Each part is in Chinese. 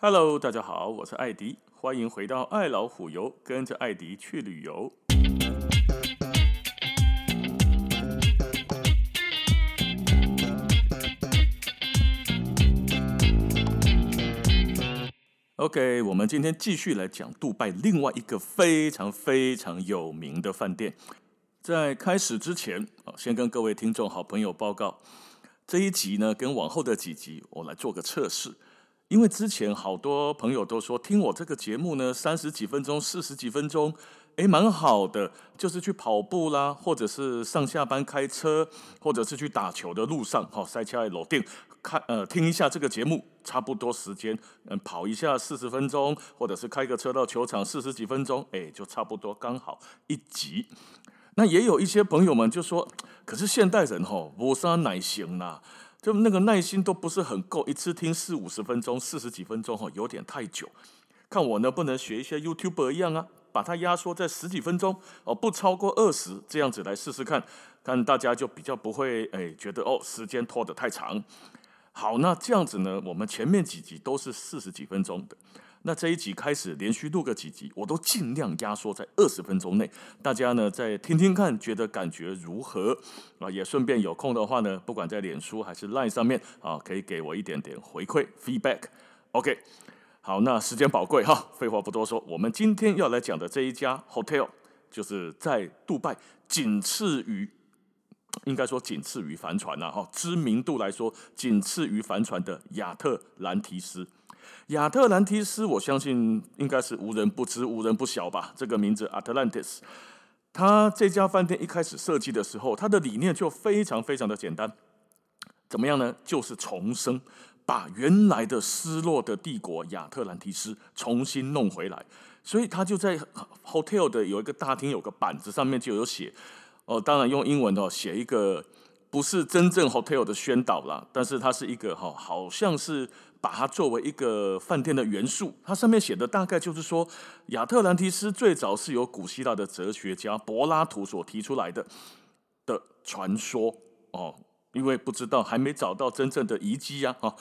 Hello，大家好，我是艾迪，欢迎回到爱老虎游，跟着艾迪去旅游。OK，我们今天继续来讲杜拜另外一个非常非常有名的饭店。在开始之前，先跟各位听众好朋友报告，这一集呢，跟往后的几集，我来做个测试。因为之前好多朋友都说听我这个节目呢，三十几分钟、四十几分钟，诶，蛮好的，就是去跑步啦，或者是上下班开车，或者是去打球的路上，哈，塞车路顶看呃听一下这个节目，差不多时间，嗯，跑一下四十分钟，或者是开个车到球场四十几分钟，诶，就差不多刚好一集。那也有一些朋友们就说，可是现代人哈无啥耐心啦。就那个耐心都不是很够，一次听四五十分钟、四十几分钟哈，有点太久。看我能不能学一些 YouTuber 一样啊，把它压缩在十几分钟哦，不超过二十这样子来试试看，看大家就比较不会哎觉得哦时间拖得太长。好，那这样子呢，我们前面几集都是四十几分钟的。那这一集开始连续录个几集，我都尽量压缩在二十分钟内，大家呢再听听看，觉得感觉如何啊？也顺便有空的话呢，不管在脸书还是 Line 上面啊，可以给我一点点回馈 feedback。OK，好，那时间宝贵哈，废话不多说，我们今天要来讲的这一家 hotel 就是在杜拜仅次于，应该说仅次于帆船呐哈，知名度来说仅次于帆船的亚特兰提斯。亚特兰提斯，我相信应该是无人不知、无人不晓吧。这个名字 Atlantis，它这家饭店一开始设计的时候，它的理念就非常非常的简单。怎么样呢？就是重生，把原来的失落的帝国亚特兰提斯重新弄回来。所以它就在 hotel 的有一个大厅，有个板子上面就有写哦，当然用英文哦，写一个不是真正 hotel 的宣导啦，但是它是一个哈，好像是。把它作为一个饭店的元素，它上面写的大概就是说，亚特兰提斯最早是由古希腊的哲学家柏拉图所提出来的的传说哦，因为不知道还没找到真正的遗迹呀啊，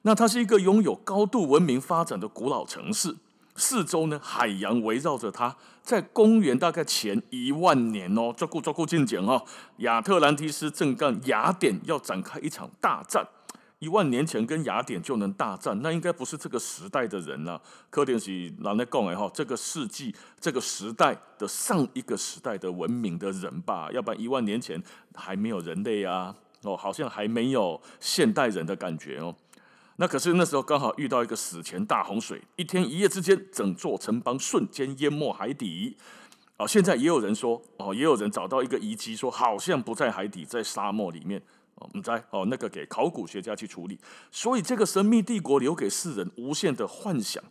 那它是一个拥有高度文明发展的古老城市，四周呢海洋围绕着它，在公元大概前一万年哦，抓过抓过进讲哦，亚特兰提斯正跟雅典要展开一场大战。一万年前跟雅典就能大战，那应该不是这个时代的人了。可能是拿来讲哎哈，这个世纪、这个时代的上一个时代的文明的人吧，要不然一万年前还没有人类啊，哦，好像还没有现代人的感觉哦。那可是那时候刚好遇到一个史前大洪水，一天一夜之间，整座城邦瞬间淹没海底。哦，现在也有人说，哦，也有人找到一个遗迹，说好像不在海底，在沙漠里面。我们在哦，那个给考古学家去处理，所以这个神秘帝国留给世人无限的幻想。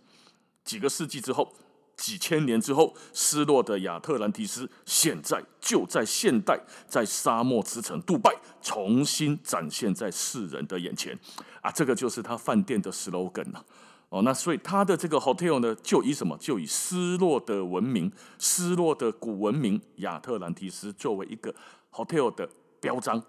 几个世纪之后，几千年之后，失落的亚特兰提斯，现在就在现代，在沙漠之城杜拜，重新展现在世人的眼前。啊，这个就是他饭店的 slogan 了。哦，那所以他的这个 hotel 呢，就以什么？就以失落的文明、失落的古文明亚特兰提斯作为一个 hotel 的标章。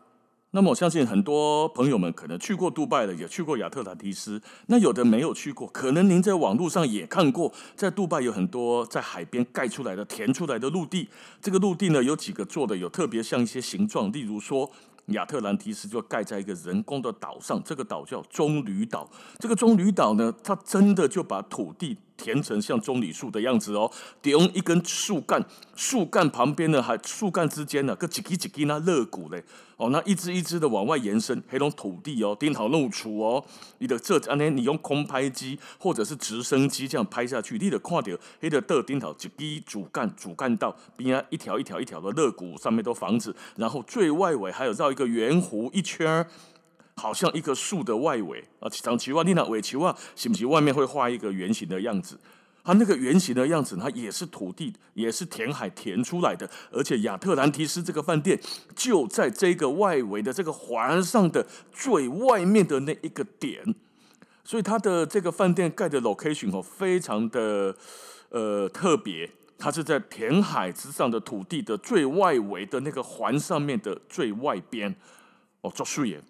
那么我相信很多朋友们可能去过杜拜了，也去过亚特兰提斯。那有的没有去过，可能您在网络上也看过，在杜拜有很多在海边盖出来的、填出来的陆地。这个陆地呢，有几个做的有特别像一些形状，例如说亚特兰提斯就盖在一个人工的岛上，这个岛叫棕榈岛。这个棕榈岛呢，它真的就把土地。填成像棕榈树的样子哦，用一根树干，树干旁边呢，还树干之间呢，个几几几几那肋骨嘞，哦，那一支一支的往外延伸，黑龙土地哦，顶好露出哦，你的这安呢，你用空拍机或者是直升机这样拍下去，你的看到黑的的顶头几几主干主干道边啊，一条一条一条的肋骨上面都房子，然后最外围还有绕一个圆弧一圈。好像一棵树的外围啊，长期望你那尾球啊，是不是外面会画一个圆形的样子？它那个圆形的样子，它也是土地，也是填海填出来的。而且亚特兰提斯这个饭店就在这个外围的这个环上的最外面的那一个点，所以它的这个饭店盖的 location 哦，非常的呃特别，它是在填海之上的土地的最外围的那个环上面的最外边哦，做树叶。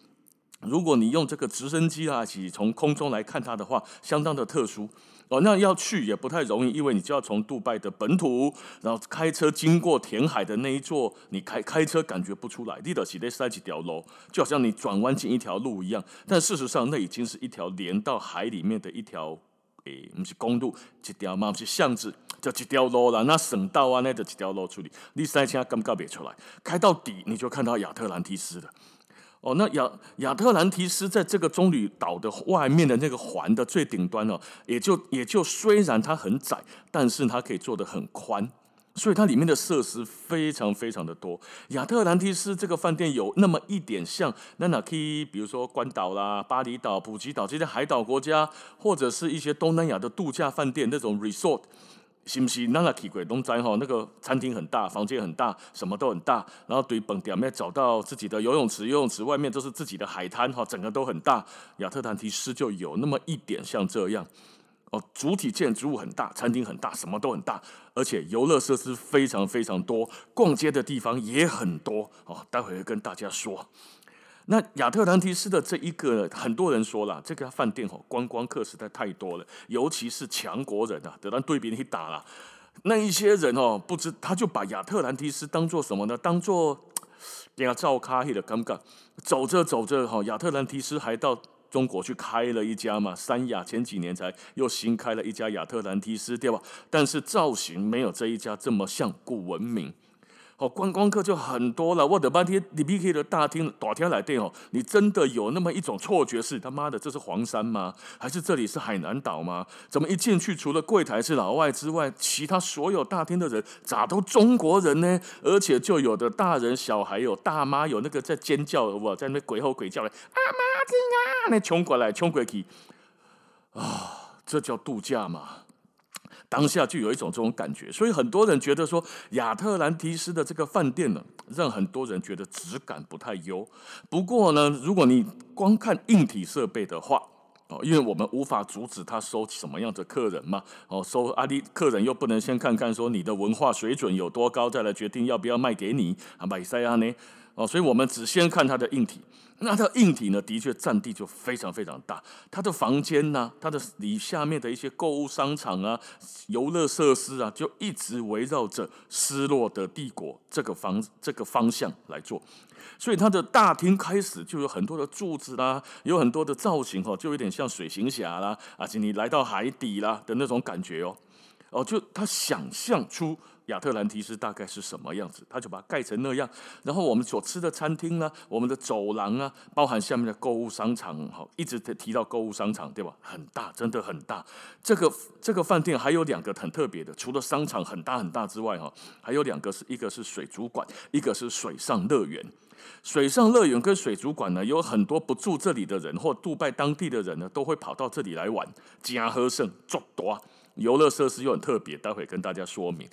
如果你用这个直升机啊，起从空中来看它的话，相当的特殊哦。那要去也不太容易，因为你就要从杜拜的本土，然后开车经过填海的那一座，你开开车感觉不出来，你的起得塞几条路，就好像你转弯进一条路一样。但事实上，那已经是一条连到海里面的一条。诶，不是公路，一条嘛，不是巷子，就一条路了。那省道啊，那就一条路处理。你塞车根本别出来，开到底你就看到亚特兰蒂斯了。哦，那亚亚特兰蒂斯在这个棕榈岛的外面的那个环的最顶端哦，也就也就虽然它很窄，但是它可以做得很宽。所以它里面的设施非常非常的多。亚特兰蒂斯这个饭店有那么一点像那哪可以，比如说关岛啦、巴厘岛、普吉岛这些海岛国家，或者是一些东南亚的度假饭店那种 resort，是不是？那哪去过东斋哈，那个餐厅很大，房间很大，什么都很大。然后对本点面找到自己的游泳池，游泳池外面都是自己的海滩哈，整个都很大。亚特兰蒂斯就有那么一点像这样。哦，主体建筑物很大，餐厅很大，什么都很大，而且游乐设施非常非常多，逛街的地方也很多。哦，待会会跟大家说。那亚特兰蒂斯的这一个，很多人说了，这个饭店哦，观光客实在太多了，尤其是强国人啊，得到对比你去打了，那一些人哦，不知他就把亚特兰蒂斯当做什么呢？当做给他照咖去的尴尬。走着走着哈，亚特兰蒂斯还到。中国去开了一家嘛，三亚前几年才又新开了一家亚特兰蒂斯，对吧？但是造型没有这一家这么像古文明。哦，观光客就很多了。我的半天，你 PK 的大厅打天来电哦，你真的有那么一种错觉是他妈的这是黄山吗？还是这里是海南岛吗？怎么一进去除了柜台是老外之外，其他所有大厅的人咋都中国人呢？而且就有的大人小孩有大妈有那个在尖叫，我在那鬼吼鬼叫的，阿妈子啊，那冲过来冲过去啊，这叫度假吗？当下就有一种这种感觉，所以很多人觉得说亚特兰蒂斯的这个饭店呢，让很多人觉得质感不太优。不过呢，如果你光看硬体设备的话，哦，因为我们无法阻止他收什么样的客人嘛，哦，收阿里客人又不能先看看说你的文化水准有多高，再来决定要不要卖给你啊，买塞亚呢？哦，所以我们只先看它的硬体。那它硬体呢，的确占地就非常非常大。它的房间呢、它的里下面的一些购物商场啊、游乐设施啊，就一直围绕着失落的帝国这个方这个方向来做。所以它的大厅开始就有很多的柱子啦，有很多的造型哦，就有点像水行侠啦，而且你来到海底啦的那种感觉哦。哦，就他想象出。亚特兰提斯大概是什么样子？他就把它盖成那样。然后我们所吃的餐厅呢，我们的走廊啊，包含下面的购物商场，好，一直提到购物商场，对吧？很大，真的很大。这个这个饭店还有两个很特别的，除了商场很大很大之外，哈，还有两个是一个是水族馆，一个是水上乐园。水上乐园跟水族馆呢，有很多不住这里的人或杜拜当地的人呢，都会跑到这里来玩，加喝胜做多。游乐设施又很特别，待会跟大家说明。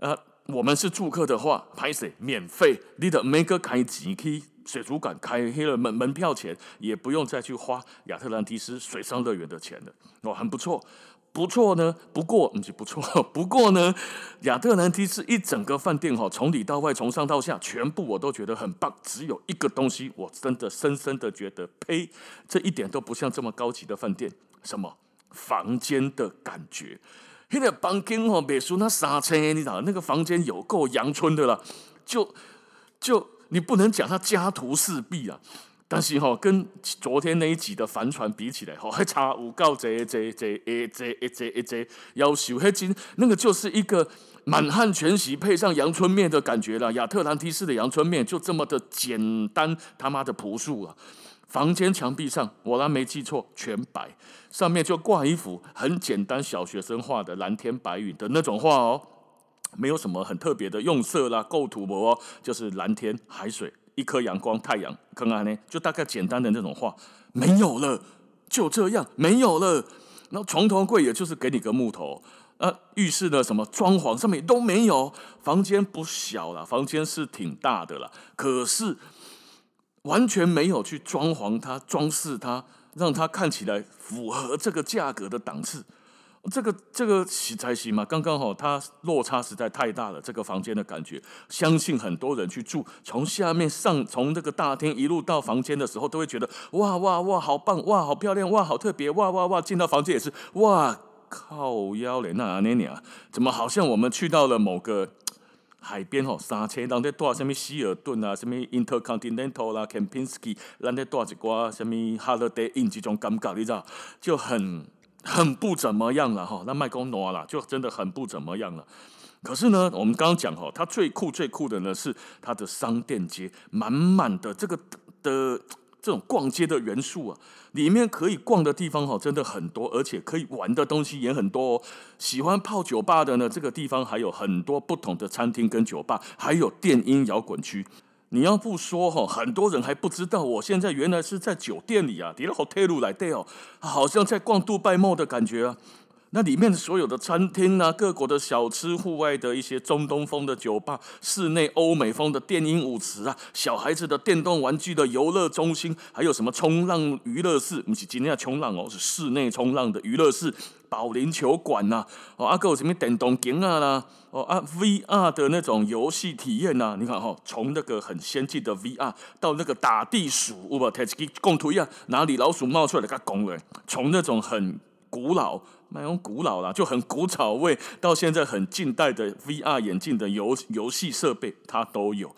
呃，我们是住客的话，拍摄免费，你的每个开几期水族馆开黑了门门票钱，也不用再去花亚特兰蒂斯水上乐园的钱了。哦，很不错，不错呢。不过，不是不错，不过呢，亚特兰蒂斯一整个饭店哈，从里到外，从上到下，全部我都觉得很棒。只有一个东西，我真的深深的觉得，呸，这一点都不像这么高级的饭店。什么？房间的感觉。那个房间哦，别说那三千，你知道那个房间有够阳春的了，就就你不能讲他家徒四壁啊，但是哈，跟昨天那一集的帆船比起来，哈，还 差五高这这这一这一这一这要求还真那个就是一个满汉全席配上阳春面的感觉了。亚特兰蒂斯的阳春面就这么的简单，他妈的朴素啊！房间墙壁上，我那没记错，全白，上面就挂一幅很简单小学生画的蓝天白云的那种画哦，没有什么很特别的用色啦、构图哦，就是蓝天、海水、一颗阳光、太阳，看看呢，就大概简单的那种画，没有了，就这样没有了。然后床头柜也就是给你个木头，啊，浴室的什么装潢上面都没有，房间不小了，房间是挺大的了，可是。完全没有去装潢它、装饰它，让它看起来符合这个价格的档次。这个这个实在是嘛，刚刚好，它落差实在太大了。这个房间的感觉，相信很多人去住，从下面上，从这个大厅一路到房间的时候，都会觉得哇哇哇，好棒，哇，好漂亮，哇，好特别，哇哇哇，进到房间也是哇，靠腰嘞，那阿妮妮啊，怎么好像我们去到了某个海边哦？三千人在住什么希尔顿啊，什么 Intercontinental 啦，Kempinski，人在住一挂什么 Holiday Inn 这种感觉，你知道就很。很不怎么样了哈，那麦公诺啦，就真的很不怎么样了。可是呢，我们刚刚讲吼，它最酷最酷的呢是它的商店街，满满的这个的这种逛街的元素啊，里面可以逛的地方哈，真的很多，而且可以玩的东西也很多哦。喜欢泡酒吧的呢，这个地方还有很多不同的餐厅跟酒吧，还有电音摇滚区。你要不说哈，很多人还不知道，我现在原来是在酒店里啊，底了 hotel 来对哦，好像在逛杜拜梦的感觉啊。那里面所有的餐厅啊，各国的小吃，户外的一些中东风的酒吧，室内欧美风的电音舞池啊，小孩子的电动玩具的游乐中心，还有什么冲浪娱乐室？不是今天要冲浪哦，是室内冲浪的娱乐室。保龄球馆呐，哦，啊，还有什么电动镜啊啦，哦啊，VR 的那种游戏体验呐，你看哈，从那个很先进的 VR 到那个打地鼠，我把台机共图一样，哪里老鼠冒出来给它拱了，从那种很古老，那种古老啦，就很古早味，到现在很近代的 VR 眼镜的游游戏设备，它都有。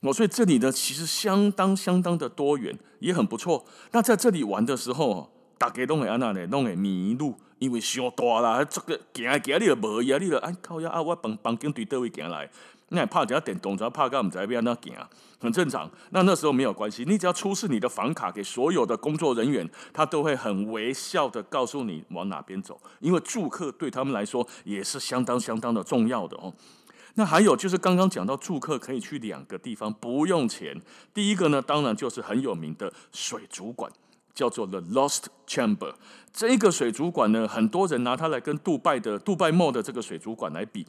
哦，所以这里呢，其实相当相当的多元，也很不错。那在这里玩的时候，大家都会安那呢，都会迷路。因为伤大啦，这个行行，你就无呀，你就哎靠呀啊！我房房间对倒位行来，那怕只要点动车，怕到唔知边那行，很正常。那那时候没有关系，你只要出示你的房卡给所有的工作人员，他都会很微笑的告诉你往哪边走。因为住客对他们来说也是相当相当的重要的哦。那还有就是刚刚讲到住客可以去两个地方不用钱，第一个呢，当然就是很有名的水族馆。叫做 The Lost Chamber，这个水族馆呢，很多人拿它来跟杜拜的杜拜 Mall 的这个水族馆来比。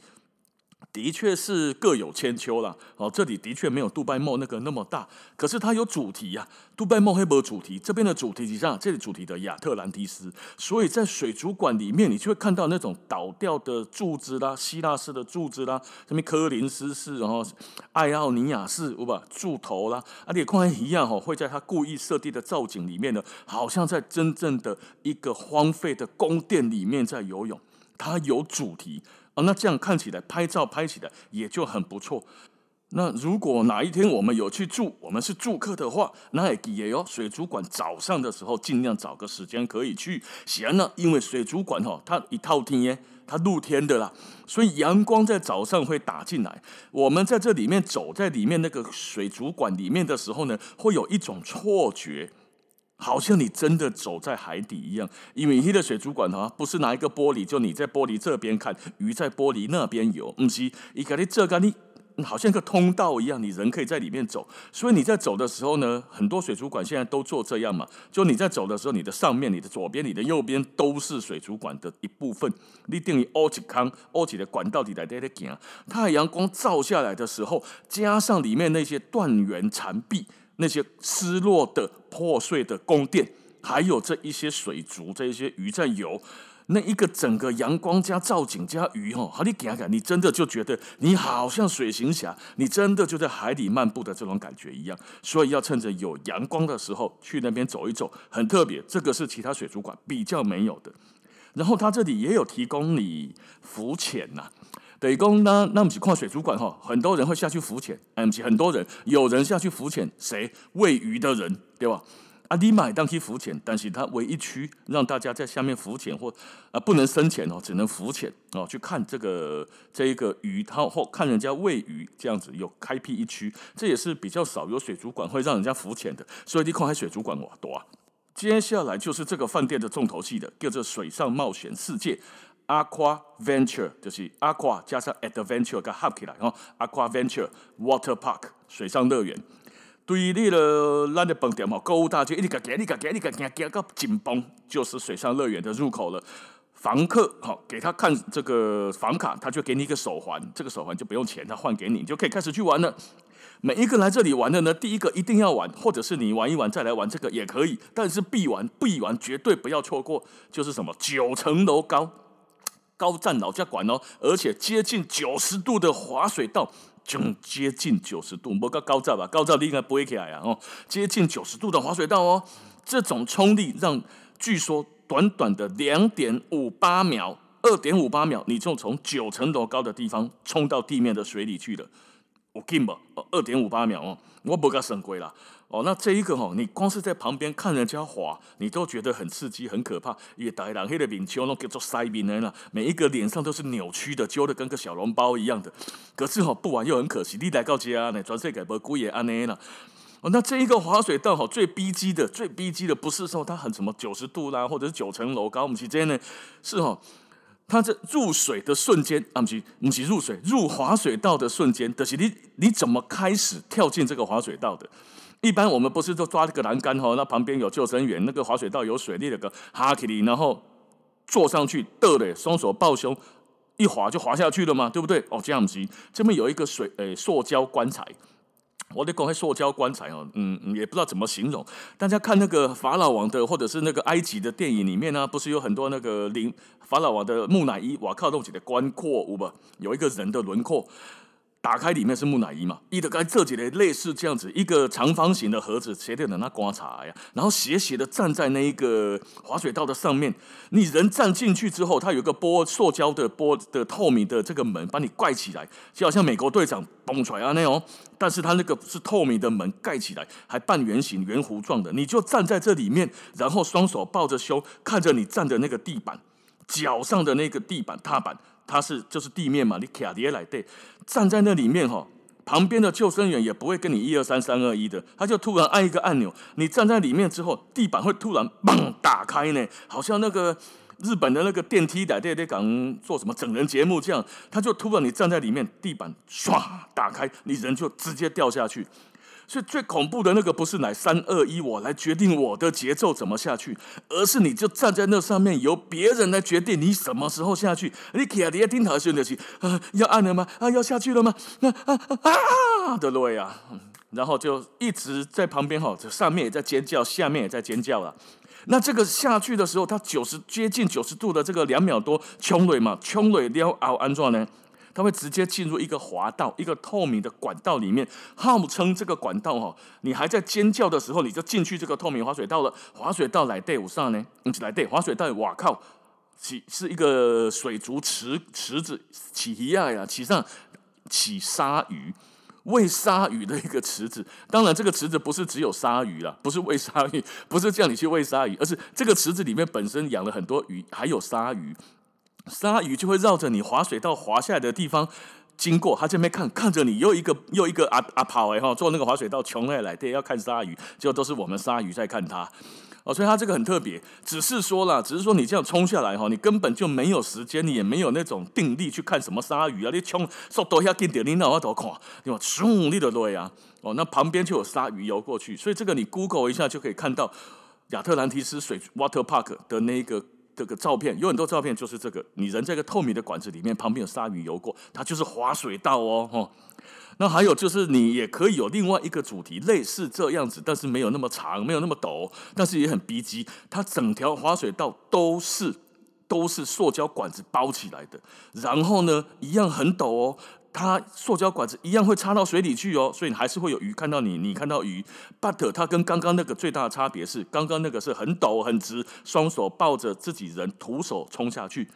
的确是各有千秋啦。哦，这里的确没有杜拜梦那个那么大，可是它有主题呀、啊。杜拜 mall 没有主题，这边的主题是这样，这里主题的亚特兰蒂斯，所以在水族馆里面，你就会看到那种倒掉的柱子啦，希腊式的柱子啦，什么科林斯式，然后爱奥尼亚式，我把柱头啦，而且看一样哦，会在它故意设定的造景里面呢，好像在真正的一个荒废的宫殿里面在游泳，它有主题。哦，那这样看起来拍照拍起来也就很不错。那如果哪一天我们有去住，我们是住客的话，那也也有水族馆早上的时候尽量找个时间可以去。闲了，因为水族馆哈，它一套厅耶，它露天的啦，所以阳光在早上会打进来。我们在这里面走在里面那个水族馆里面的时候呢，会有一种错觉。好像你真的走在海底一样，因为你的水族馆哈，不是拿一个玻璃，就你在玻璃这边看，鱼在玻璃那边游，不是，一个你这个你好像个通道一样，你人可以在里面走。所以你在走的时候呢，很多水族馆现在都做这样嘛，就你在走的时候，你的上面、你的左边、你的右边都是水族馆的一部分。你等于凹起坑，凹起的管道底来在在行，太阳光照下来的时候，加上里面那些断垣残壁。那些失落的、破碎的宫殿，还有这一些水族、这一些鱼在游，那一个整个阳光加造景加鱼，哈，好，你看看，你真的就觉得你好像水行侠，你真的就在海里漫步的这种感觉一样。所以要趁着有阳光的时候去那边走一走，很特别。这个是其他水族馆比较没有的。然后它这里也有提供你浮潜呐。北宫呢？那不是看水族馆哈，很多人会下去浮潜，哎，不是很多人，有人下去浮潜，谁？喂鱼的人，对吧？啊，你买当去浮潜，但是它唯一区让大家在下面浮潜或啊不能深潜哦，只能浮潜哦，去看这个这一个鱼，它或看人家喂鱼这样子，有开辟一区，这也是比较少有水族馆会让人家浮潜的，所以你看海水族馆哇多啊。接下来就是这个饭店的重头戏的，叫做水上冒险世界。Aqua Venture 就是 Aqua 加上 Adventure 加合起来哦，Aqua Venture Water Park 水上乐园。对于你了，咱的饭店嘛，购物大街一直个行，一直个行，一直个行，行到紧绷，就是水上乐园的入口了。房客好，给他看这个房卡，他就给你一个手环，这个手环就不用钱，他换给你，你就可以开始去玩了。每一个来这里玩的呢，第一个一定要玩，或者是你玩一玩再来玩这个也可以，但是必玩必玩，绝对不要错过。就是什么九层楼高。高站老家管哦，而且接近九十度的滑水道，就接近九十度，不够高站吧？高站你应该不会起来啊！哦，接近九十度的滑水道哦，这种冲力让据说短短的两点五八秒，二点五八秒，你就从九层楼高的地方冲到地面的水里去了。我紧不？二点五八秒哦，我不敢省贵了。哦，那这一个哦，你光是在旁边看人家滑，你都觉得很刺激、很可怕。也大人黑的脸丘，那叫做塞面的啦，每一个脸上都是扭曲的，揪的跟个小笼包一样的。可是哦，不玩又很可惜。你来到家呢，全世界不贵也安尼啦。哦，那这一个滑水道哈，最逼机的、最逼机的，不是说它很什么九十度啦，或者是九层楼高，我们之间呢是哦，它这入水的瞬间啊，不是不是入水，入滑水道的瞬间，就是你你怎么开始跳进这个滑水道的？一般我们不是都抓这个栏杆哈，那旁边有救生员，那个滑水道有水那个哈克里然后坐上去，得嘞，双手抱胸，一滑就滑下去了嘛，对不对？哦，这样子，这边有一个水诶、塑胶棺材，我得讲开塑胶棺材哦，嗯，也不知道怎么形容。大家看那个法老王的，或者是那个埃及的电影里面呢、不是有很多那个灵法老王的木乃伊，哇靠，弄起的棺廓，有吧？有一个人的轮廓。打开里面是木乃伊嘛？伊的该这几类类似这样子一个长方形的盒子，斜着的那观察呀，然后斜斜的站在那一个滑水道的上面。你人站进去之后，它有一个玻塑胶的玻的透明的这个门把你盖起来，就好像美国队长蹦出来啊那种。但是它那个是透明的门盖起来，还半圆形圆弧状的，你就站在这里面，然后双手抱着胸，看着你站的那个地板，脚上的那个地板踏板。它是就是地面嘛，你卡碟来对，站在那里面哈，旁边的救生员也不会跟你一二三三二一的，他就突然按一个按钮，你站在里面之后，地板会突然嘣打开呢，好像那个日本的那个电梯在在在讲做什么整人节目这样，他就突然你站在里面，地板唰打开，你人就直接掉下去。所以最恐怖的那个不是乃三二一我来决定我的节奏怎么下去，而是你就站在那上面，由别人来决定你什么时候下去。你卡在顶头选的是啊，要按了吗？啊，要下去了吗？啊啊啊的对啊，然后就一直在旁边哈，这上面也在尖叫，下面也在尖叫了。那这个下去的时候，它九十接近九十度的这个两秒多冲落嘛，冲落了后安怎呢？它会直接进入一个滑道，一个透明的管道里面，号称这个管道哈，你还在尖叫的时候，你就进去这个透明滑水道了。滑水道来对五上呢，嗯，来对滑水道，哇靠，起是一个水族池池子起一样呀，起上起鲨鱼喂鲨鱼的一个池子。当然，这个池子不是只有鲨鱼了，不是喂鲨鱼，不是叫你去喂鲨鱼，而是这个池子里面本身养了很多鱼，还有鲨鱼。鲨鱼就会绕着你滑水道滑下来的地方经过，他这边看看着你，又一个又一个阿阿跑哎哈，坐那个滑水道穷来来对，要看鲨鱼，结果都是我们鲨鱼在看它哦，所以他这个很特别，只是说啦，只是说你这样冲下来哈，你根本就没有时间，你也没有那种定力去看什么鲨鱼啊，你冲速度要紧点，你脑要多看，对吧？冲你的对啊，哦，那旁边就有鲨鱼游过去，所以这个你 Google 一下就可以看到亚特兰蒂斯水 Water Park 的那个。这个照片有很多照片，就是这个，你人在一个透明的管子里面，旁边有鲨鱼游过，它就是滑水道哦，哦。那还有就是你也可以有另外一个主题，类似这样子，但是没有那么长，没有那么陡，但是也很逼急。它整条滑水道都是都是塑胶管子包起来的，然后呢，一样很陡哦。它塑胶管子一样会插到水里去哦，所以你还是会有鱼看到你，你看到鱼。But 它跟刚刚那个最大的差别是，刚刚那个是很陡很直，双手抱着自己人徒手冲下去。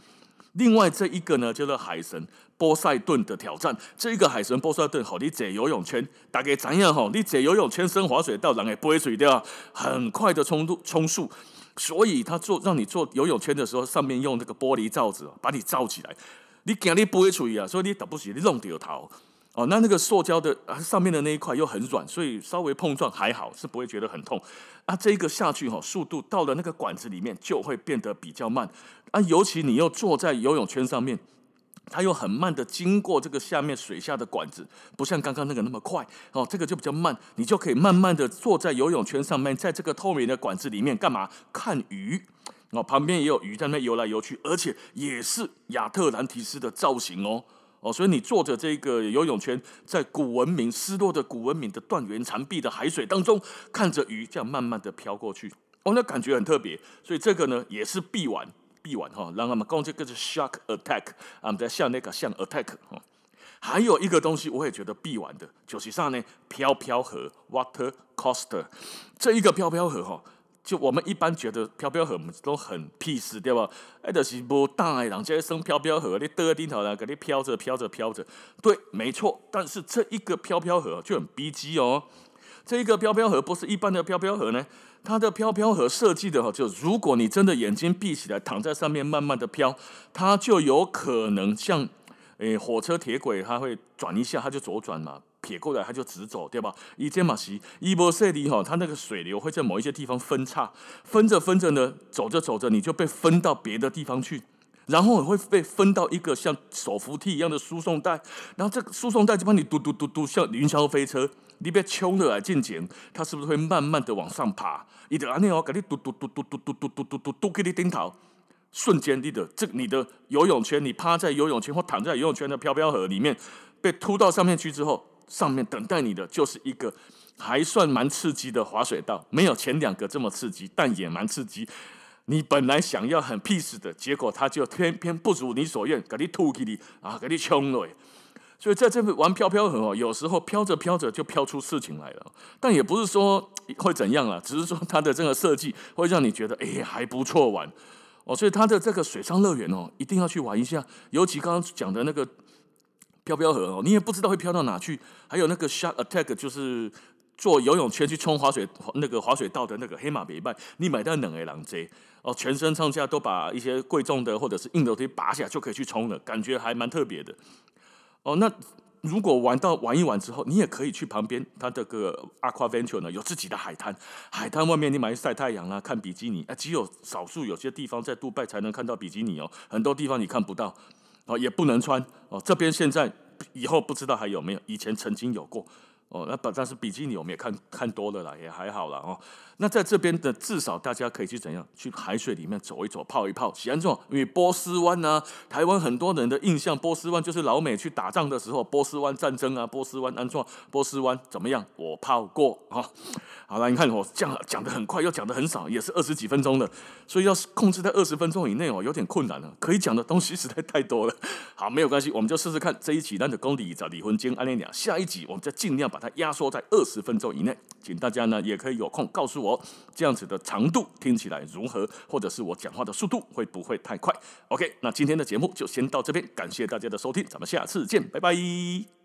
另外这一个呢，叫做海神波塞顿的挑战。这一个海神波塞顿，好，你解游泳圈，大概怎样吼？你解游泳圈升滑水道，然后不会水掉，很快的冲度冲速。所以他做让你做游泳圈的时候，上面用那个玻璃罩子把你罩起来。你惊你不会处理啊，所以你打不起，你弄掉头哦。那那个塑胶的啊上面的那一块又很软，所以稍微碰撞还好，是不会觉得很痛。啊，这个下去哈，速度到了那个管子里面就会变得比较慢啊。尤其你又坐在游泳圈上面，它又很慢的经过这个下面水下的管子，不像刚刚那个那么快哦。这个就比较慢，你就可以慢慢的坐在游泳圈上面，在这个透明的管子里面干嘛？看鱼。哦，旁边也有鱼在那游来游去，而且也是亚特兰提斯的造型哦哦，所以你坐着这个游泳圈，在古文明失落的古文明的断垣残壁的海水当中，看着鱼这样慢慢的飘过去，哦，那感觉很特别，所以这个呢也是必玩必玩哈，让他们讲这个是 shock attack，啊，我们在像那个像 attack 哈。还有一个东西，我也觉得必玩的，就是啥呢？飘飘河 （water coaster） 这一个飘飘河哈，就我们一般觉得飘飘河我们都很 peace 对吧？哎，就是无大哎，人家生飘飘河，你得顶头来，给你飘着飘着飘着，对，没错。但是这一个飘飘河就很逼机哦。这一个飘飘河不是一般的飘飘河呢，它的飘飘河设计的哈，就如果你真的眼睛闭起来，躺在上面慢慢的飘，它就有可能像。诶，火车铁轨它会转一下，它就左转嘛；撇过来它就直走，对吧？一间马西伊波塞里哈，它那个水流会在某一些地方分叉，分着分着呢，走着走着你就被分到别的地方去，然后会被分到一个像手扶梯一样的输送带，然后这个输送带就帮你嘟嘟嘟嘟像云霄飞车，你被冲了来进前，它是不是会慢慢的往上爬？你的安尼哦，给你嘟嘟嘟嘟嘟嘟嘟嘟嘟嘟嘟给你顶头。瞬间，你的这你的游泳圈，你趴在游泳圈或躺在游泳圈的飘飘河里面，被突到上面去之后，上面等待你的就是一个还算蛮刺激的滑水道，没有前两个这么刺激，但也蛮刺激。你本来想要很 peace 的结果，它就偏偏不如你所愿，给你吐给你啊，给你冲了。所以在这边玩飘飘河哦，有时候飘着飘着就飘出事情来了，但也不是说会怎样了，只是说它的这个设计会让你觉得哎还不错玩。哦，所以它的这个水上乐园哦，一定要去玩一下。尤其刚刚讲的那个飘飘河哦，你也不知道会飘到哪去。还有那个 Shark Attack，就是坐游泳圈去冲滑水那个滑水道的那个黑马别卖，你买到两个人这哦，全身上下都把一些贵重的或者是硬的东西拔下就可以去冲了，感觉还蛮特别的。哦，那。如果玩到玩一玩之后，你也可以去旁边，它这个 Aqua Venture 呢有自己的海滩，海滩外面你买去晒太阳啊，看比基尼，啊，只有少数有些地方在杜拜才能看到比基尼哦，很多地方你看不到，哦，也不能穿哦，这边现在以后不知道还有没有，以前曾经有过。哦，那但是比基尼我们也看看多了啦，也还好啦。哦。那在这边的至少大家可以去怎样去海水里面走一走，泡一泡，喜欢这种。因为波斯湾呢、啊，台湾很多人的印象，波斯湾就是老美去打仗的时候，波斯湾战争啊，波斯湾安装，波斯湾怎么样？我泡过啊。哦好了，你看我这样讲的很快，又讲的很少，也是二十几分钟的，所以要是控制在二十分钟以内哦，有点困难了。可以讲的东西实在太多了。好，没有关系，我们就试试看这一期咱的公理找离婚经安尼讲，下一集我们再尽量把它压缩在二十分钟以内，请大家呢也可以有空告诉我这样子的长度听起来如何，或者是我讲话的速度会不会太快？OK，那今天的节目就先到这边，感谢大家的收听，咱们下次见，拜拜。